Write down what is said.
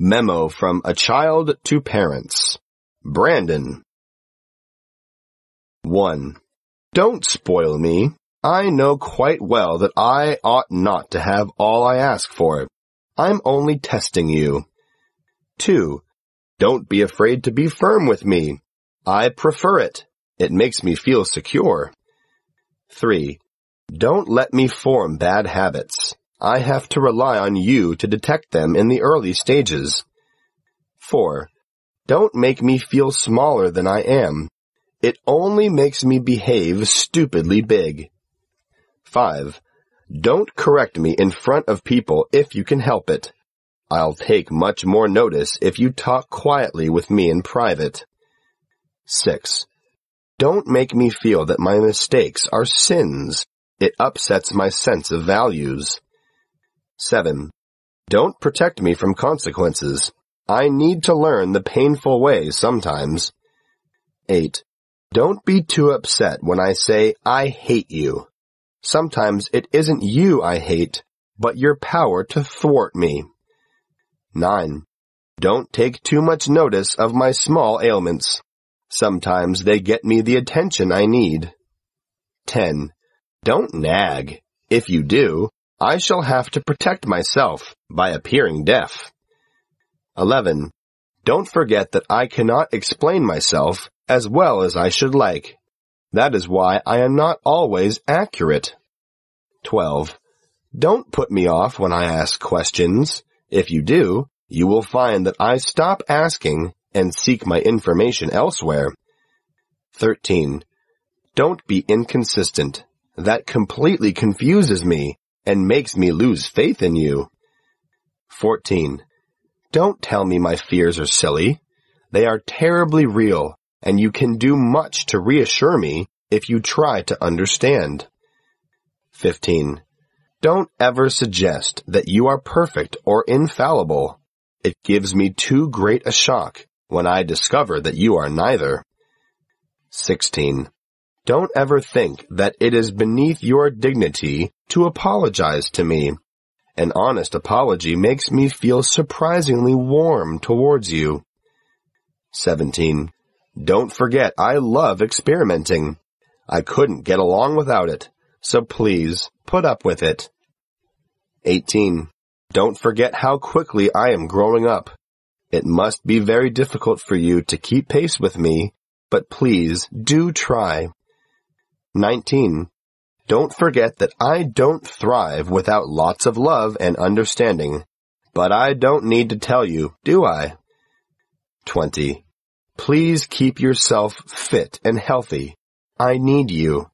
Memo from a child to parents. Brandon. 1. Don't spoil me. I know quite well that I ought not to have all I ask for. I'm only testing you. 2. Don't be afraid to be firm with me. I prefer it. It makes me feel secure. 3. Don't let me form bad habits. I have to rely on you to detect them in the early stages. 4. Don't make me feel smaller than I am. It only makes me behave stupidly big. 5. Don't correct me in front of people if you can help it. I'll take much more notice if you talk quietly with me in private. 6. Don't make me feel that my mistakes are sins. It upsets my sense of values. 7. Don't protect me from consequences. I need to learn the painful way sometimes. 8. Don't be too upset when I say I hate you. Sometimes it isn't you I hate, but your power to thwart me. 9. Don't take too much notice of my small ailments. Sometimes they get me the attention I need. 10. Don't nag. If you do, I shall have to protect myself by appearing deaf. 11. Don't forget that I cannot explain myself as well as I should like. That is why I am not always accurate. 12. Don't put me off when I ask questions. If you do, you will find that I stop asking and seek my information elsewhere. 13. Don't be inconsistent. That completely confuses me and makes me lose faith in you. 14. Don't tell me my fears are silly. They are terribly real and you can do much to reassure me if you try to understand. 15. Don't ever suggest that you are perfect or infallible. It gives me too great a shock when I discover that you are neither. 16. Don't ever think that it is beneath your dignity to apologize to me. An honest apology makes me feel surprisingly warm towards you. 17. Don't forget I love experimenting. I couldn't get along without it, so please put up with it. 18. Don't forget how quickly I am growing up. It must be very difficult for you to keep pace with me, but please do try. 19. Don't forget that I don't thrive without lots of love and understanding, but I don't need to tell you, do I? 20. Please keep yourself fit and healthy. I need you.